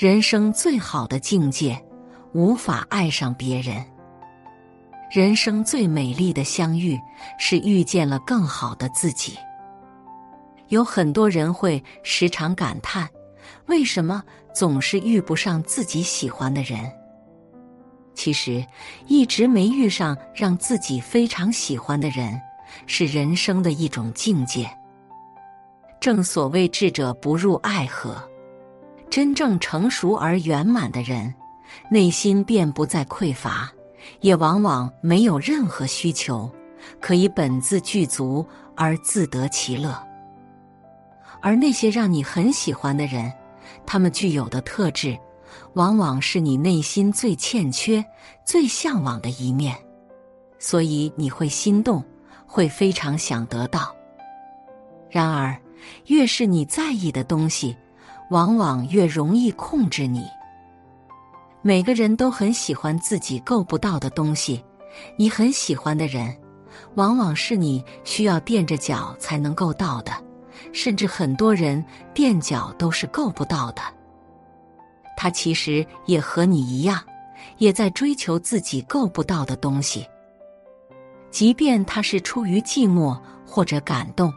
人生最好的境界，无法爱上别人。人生最美丽的相遇，是遇见了更好的自己。有很多人会时常感叹，为什么总是遇不上自己喜欢的人？其实，一直没遇上让自己非常喜欢的人，是人生的一种境界。正所谓智者不入爱河。真正成熟而圆满的人，内心便不再匮乏，也往往没有任何需求，可以本自具足而自得其乐。而那些让你很喜欢的人，他们具有的特质，往往是你内心最欠缺、最向往的一面，所以你会心动，会非常想得到。然而，越是你在意的东西，往往越容易控制你。每个人都很喜欢自己够不到的东西，你很喜欢的人，往往是你需要垫着脚才能够到的，甚至很多人垫脚都是够不到的。他其实也和你一样，也在追求自己够不到的东西。即便他是出于寂寞或者感动，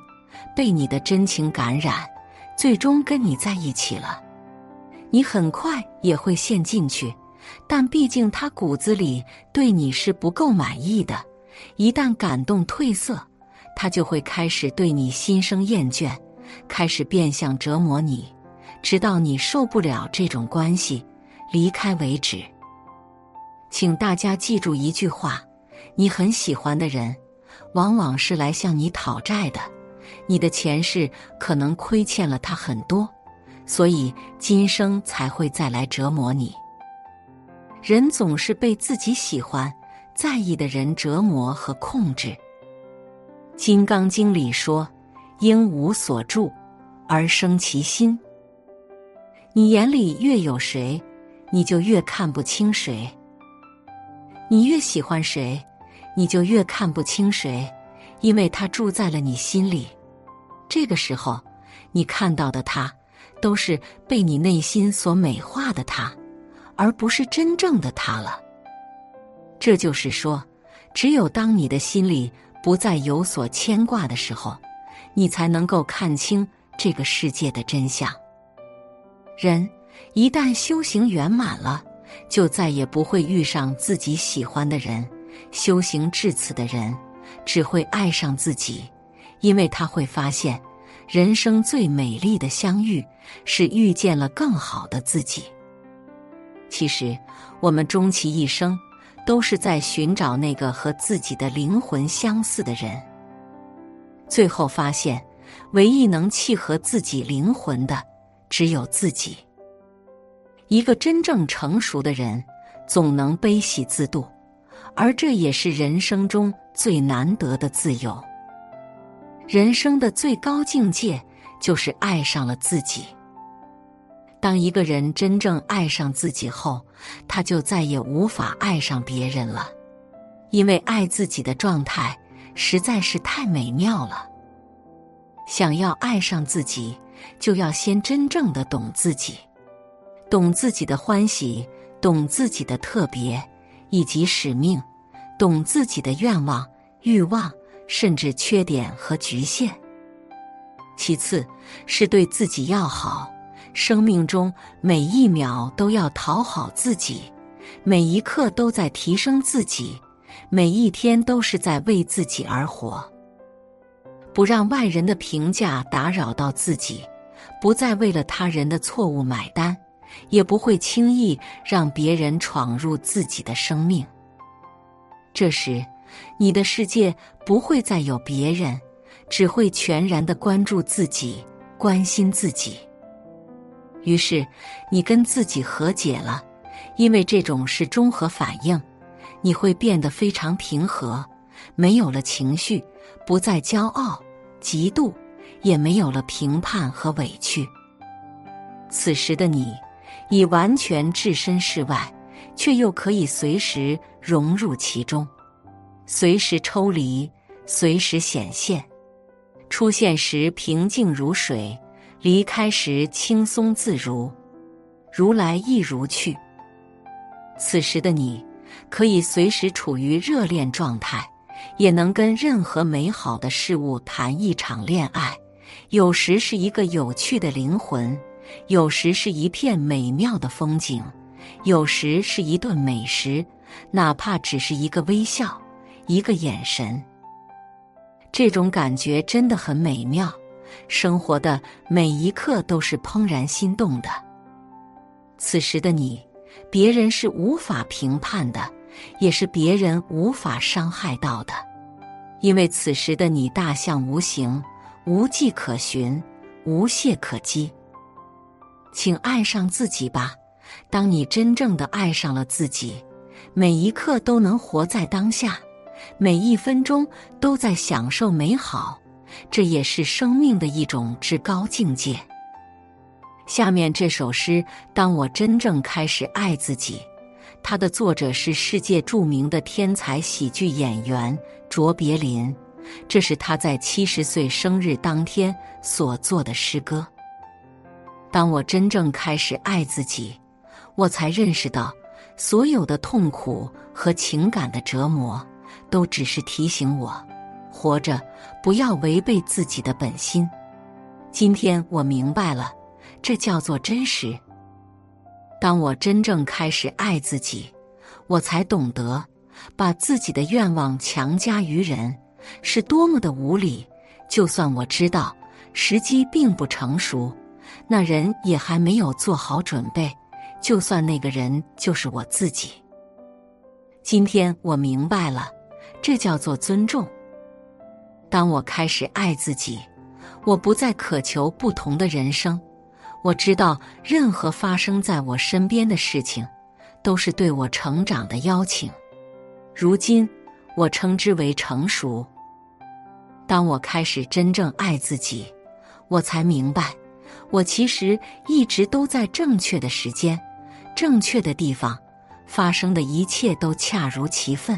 被你的真情感染。最终跟你在一起了，你很快也会陷进去，但毕竟他骨子里对你是不够满意的。一旦感动褪色，他就会开始对你心生厌倦，开始变相折磨你，直到你受不了这种关系，离开为止。请大家记住一句话：你很喜欢的人，往往是来向你讨债的。你的前世可能亏欠了他很多，所以今生才会再来折磨你。人总是被自己喜欢、在意的人折磨和控制。《金刚经》里说：“应无所住，而生其心。”你眼里越有谁，你就越看不清谁；你越喜欢谁，你就越看不清谁，因为他住在了你心里。这个时候，你看到的他，都是被你内心所美化的他，而不是真正的他了。这就是说，只有当你的心里不再有所牵挂的时候，你才能够看清这个世界的真相。人一旦修行圆满了，就再也不会遇上自己喜欢的人。修行至此的人，只会爱上自己。因为他会发现，人生最美丽的相遇是遇见了更好的自己。其实，我们终其一生都是在寻找那个和自己的灵魂相似的人。最后发现，唯一能契合自己灵魂的，只有自己。一个真正成熟的人，总能悲喜自度，而这也是人生中最难得的自由。人生的最高境界就是爱上了自己。当一个人真正爱上自己后，他就再也无法爱上别人了，因为爱自己的状态实在是太美妙了。想要爱上自己，就要先真正的懂自己，懂自己的欢喜，懂自己的特别以及使命，懂自己的愿望、欲望。甚至缺点和局限。其次，是对自己要好，生命中每一秒都要讨好自己，每一刻都在提升自己，每一天都是在为自己而活。不让外人的评价打扰到自己，不再为了他人的错误买单，也不会轻易让别人闯入自己的生命。这时。你的世界不会再有别人，只会全然的关注自己，关心自己。于是，你跟自己和解了，因为这种是综合反应，你会变得非常平和，没有了情绪，不再骄傲、嫉妒，也没有了评判和委屈。此时的你，已完全置身事外，却又可以随时融入其中。随时抽离，随时显现，出现时平静如水，离开时轻松自如。如来亦如去。此时的你，可以随时处于热恋状态，也能跟任何美好的事物谈一场恋爱。有时是一个有趣的灵魂，有时是一片美妙的风景，有时是一顿美食，哪怕只是一个微笑，一个眼神。这种感觉真的很美妙，生活的每一刻都是怦然心动的。此时的你，别人是无法评判的，也是别人无法伤害到的，因为此时的你大象无形。无迹可寻，无懈可击。请爱上自己吧。当你真正的爱上了自己，每一刻都能活在当下，每一分钟都在享受美好。这也是生命的一种至高境界。下面这首诗《当我真正开始爱自己》，它的作者是世界著名的天才喜剧演员卓别林。这是他在七十岁生日当天所做的诗歌。当我真正开始爱自己，我才认识到，所有的痛苦和情感的折磨，都只是提醒我，活着不要违背自己的本心。今天我明白了，这叫做真实。当我真正开始爱自己，我才懂得，把自己的愿望强加于人。是多么的无理！就算我知道时机并不成熟，那人也还没有做好准备。就算那个人就是我自己。今天我明白了，这叫做尊重。当我开始爱自己，我不再渴求不同的人生。我知道，任何发生在我身边的事情，都是对我成长的邀请。如今，我称之为成熟。当我开始真正爱自己，我才明白，我其实一直都在正确的时间、正确的地方，发生的一切都恰如其分。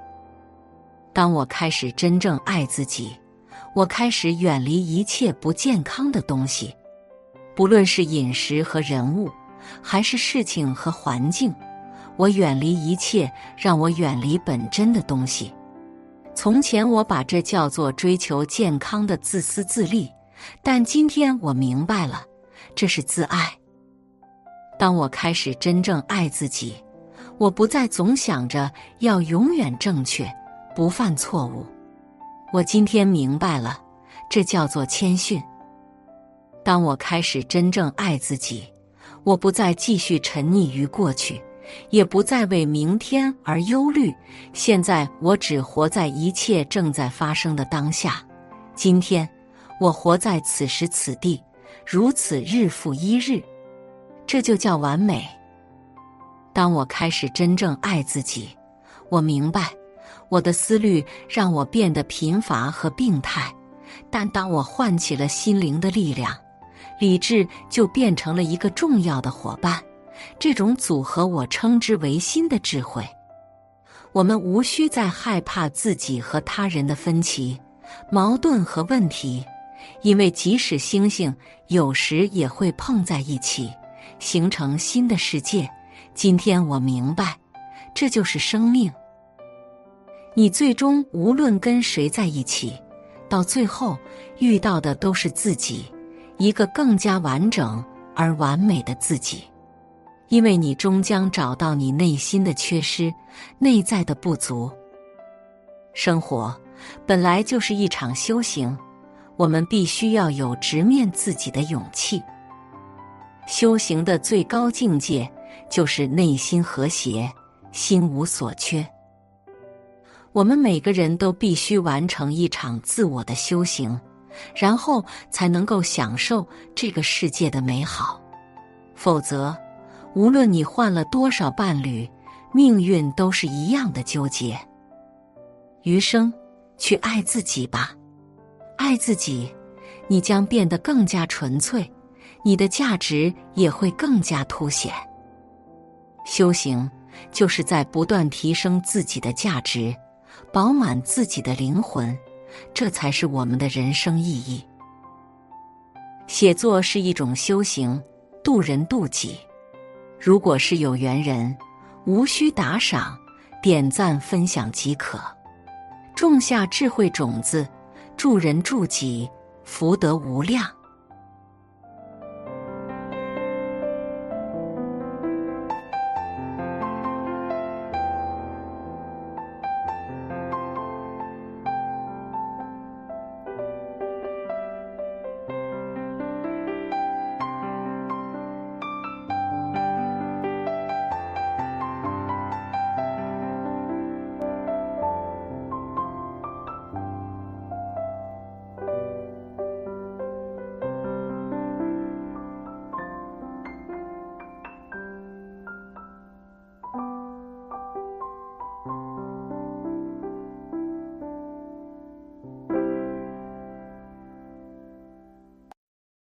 当我开始真正爱自己，我开始远离一切不健康的东西，不论是饮食和人物，还是事情和环境，我远离一切让我远离本真的东西。从前我把这叫做追求健康的自私自利，但今天我明白了，这是自爱。当我开始真正爱自己，我不再总想着要永远正确，不犯错误。我今天明白了，这叫做谦逊。当我开始真正爱自己，我不再继续沉溺于过去。也不再为明天而忧虑。现在我只活在一切正在发生的当下。今天，我活在此时此地，如此日复一日，这就叫完美。当我开始真正爱自己，我明白，我的思虑让我变得贫乏和病态。但当我唤起了心灵的力量，理智就变成了一个重要的伙伴。这种组合，我称之为新的智慧。我们无需再害怕自己和他人的分歧、矛盾和问题，因为即使星星有时也会碰在一起，形成新的世界。今天我明白，这就是生命。你最终无论跟谁在一起，到最后遇到的都是自己，一个更加完整而完美的自己。因为你终将找到你内心的缺失、内在的不足。生活本来就是一场修行，我们必须要有直面自己的勇气。修行的最高境界就是内心和谐，心无所缺。我们每个人都必须完成一场自我的修行，然后才能够享受这个世界的美好，否则。无论你换了多少伴侣，命运都是一样的纠结。余生，去爱自己吧，爱自己，你将变得更加纯粹，你的价值也会更加凸显。修行就是在不断提升自己的价值，饱满自己的灵魂，这才是我们的人生意义。写作是一种修行，渡人渡己。如果是有缘人，无需打赏、点赞、分享即可，种下智慧种子，助人助己，福德无量。